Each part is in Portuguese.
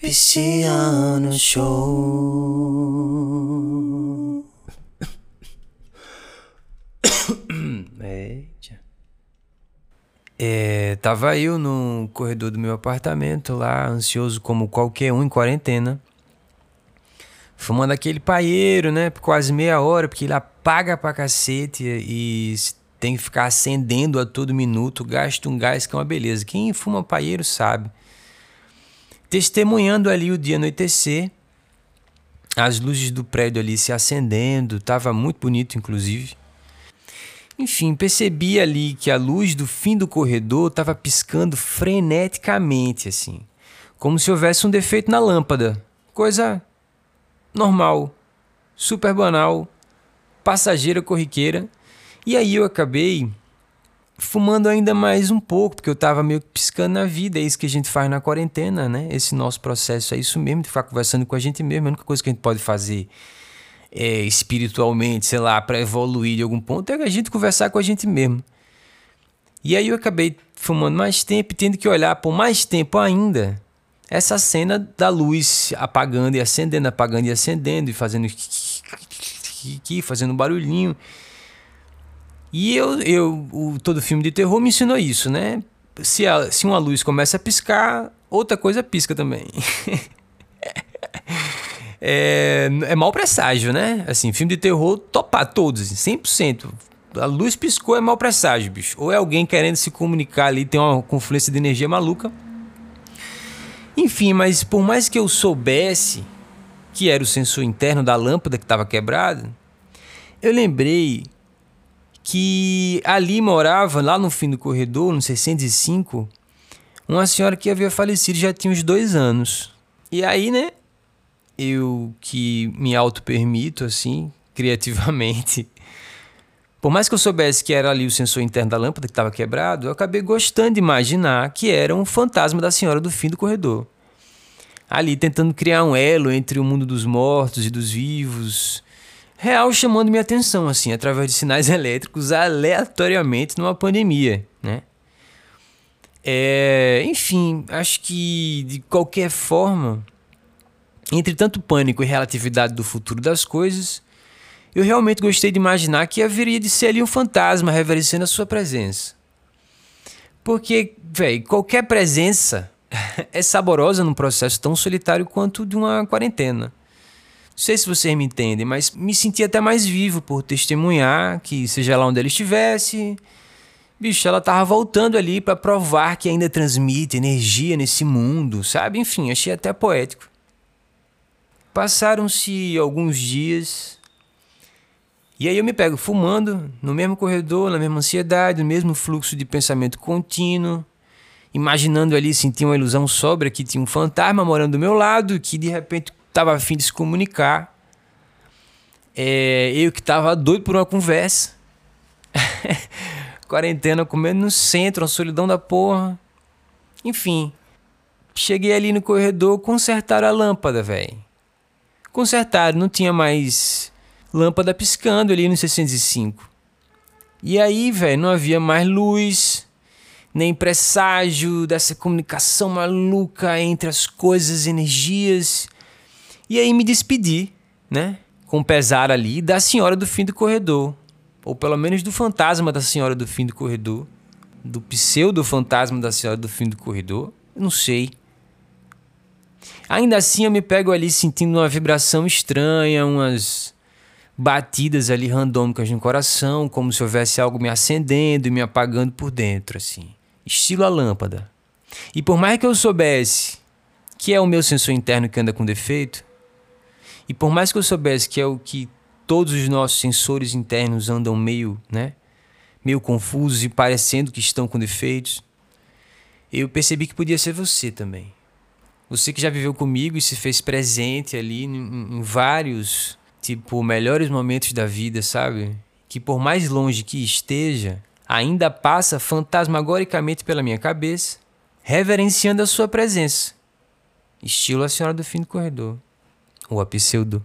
Pisciano Show. Eita. É, tava eu no corredor do meu apartamento lá, ansioso como qualquer um em quarentena. Fumando aquele paieiro, né? Por quase meia hora, porque ele apaga pra cacete e tem que ficar acendendo a todo minuto, gasta um gás que é uma beleza. Quem fuma paieiro sabe. Testemunhando ali o dia anoitecer, as luzes do prédio ali se acendendo, tava muito bonito inclusive. Enfim, percebi ali que a luz do fim do corredor estava piscando freneticamente, assim, como se houvesse um defeito na lâmpada. Coisa normal, super banal, passageira corriqueira. E aí eu acabei fumando ainda mais um pouco, porque eu estava meio que piscando na vida. É isso que a gente faz na quarentena, né? Esse nosso processo é isso mesmo, de ficar conversando com a gente mesmo. A única coisa que a gente pode fazer é, espiritualmente, sei lá, para evoluir de algum ponto, é a gente conversar com a gente mesmo. E aí eu acabei fumando mais tempo e tendo que olhar por mais tempo ainda essa cena da luz apagando e acendendo, apagando e acendendo e fazendo fazendo barulhinho. E eu, eu o, todo filme de terror me ensinou isso, né? Se, a, se uma luz começa a piscar, outra coisa pisca também. é, é mau presságio, né? Assim, filme de terror, topar todos, 100%. Assim, a luz piscou é mau presságio, bicho. Ou é alguém querendo se comunicar ali, tem uma confluência de energia maluca. Enfim, mas por mais que eu soubesse que era o sensor interno da lâmpada que estava quebrado, eu lembrei que ali morava, lá no fim do corredor, no 605, uma senhora que havia falecido já tinha uns dois anos. E aí, né, eu que me auto-permito, assim, criativamente, por mais que eu soubesse que era ali o sensor interno da lâmpada que estava quebrado, eu acabei gostando de imaginar que era um fantasma da senhora do fim do corredor. Ali tentando criar um elo entre o mundo dos mortos e dos vivos. Real chamando minha atenção, assim, através de sinais elétricos aleatoriamente numa pandemia, né? É, enfim, acho que de qualquer forma, entre tanto pânico e relatividade do futuro das coisas, eu realmente gostei de imaginar que haveria de ser ali um fantasma reverenciando a sua presença. Porque, velho, qualquer presença é saborosa num processo tão solitário quanto de uma quarentena. Sei se vocês me entendem, mas me senti até mais vivo por testemunhar que, seja lá onde ela estivesse, bicho, ela tava voltando ali para provar que ainda transmite energia nesse mundo, sabe? Enfim, achei até poético. Passaram-se alguns dias e aí eu me pego fumando no mesmo corredor, na mesma ansiedade, no mesmo fluxo de pensamento contínuo, imaginando ali, sentir uma ilusão sóbria que tinha um fantasma morando do meu lado, que de repente estava afim de se comunicar. É, eu que estava doido por uma conversa. Quarentena comendo no centro, uma solidão da porra. Enfim, cheguei ali no corredor, consertaram a lâmpada, velho. Consertaram, não tinha mais lâmpada piscando ali no 605. E aí, velho, não havia mais luz, nem presságio dessa comunicação maluca entre as coisas, energias. E aí me despedi, né? Com pesar ali da senhora do fim do corredor. Ou pelo menos do fantasma da senhora do fim do corredor. Do pseudo fantasma da senhora do fim do corredor. Eu não sei. Ainda assim eu me pego ali sentindo uma vibração estranha, umas batidas ali randômicas no coração, como se houvesse algo me acendendo e me apagando por dentro, assim. Estilo a lâmpada. E por mais que eu soubesse que é o meu sensor interno que anda com defeito, e por mais que eu soubesse que é o que todos os nossos sensores internos andam meio, né, meio confusos e parecendo que estão com defeitos, eu percebi que podia ser você também. Você que já viveu comigo e se fez presente ali em, em vários tipo, melhores momentos da vida, sabe? Que por mais longe que esteja, ainda passa fantasmagoricamente pela minha cabeça, reverenciando a sua presença. Estilo a Senhora do Fim do Corredor, ou a Pseudo.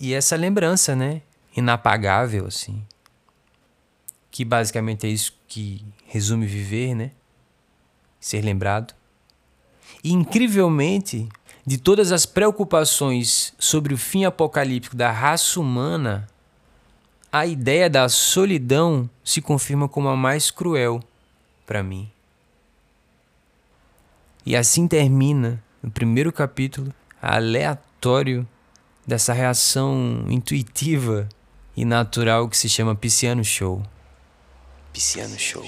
E essa lembrança, né? Inapagável, assim. Que basicamente é isso que resume viver, né? Ser lembrado. E incrivelmente, de todas as preocupações sobre o fim apocalíptico da raça humana, a ideia da solidão se confirma como a mais cruel para mim. E assim termina, no primeiro capítulo, aleatório dessa reação intuitiva e natural que se chama Pisciano Show. Pisciano Show.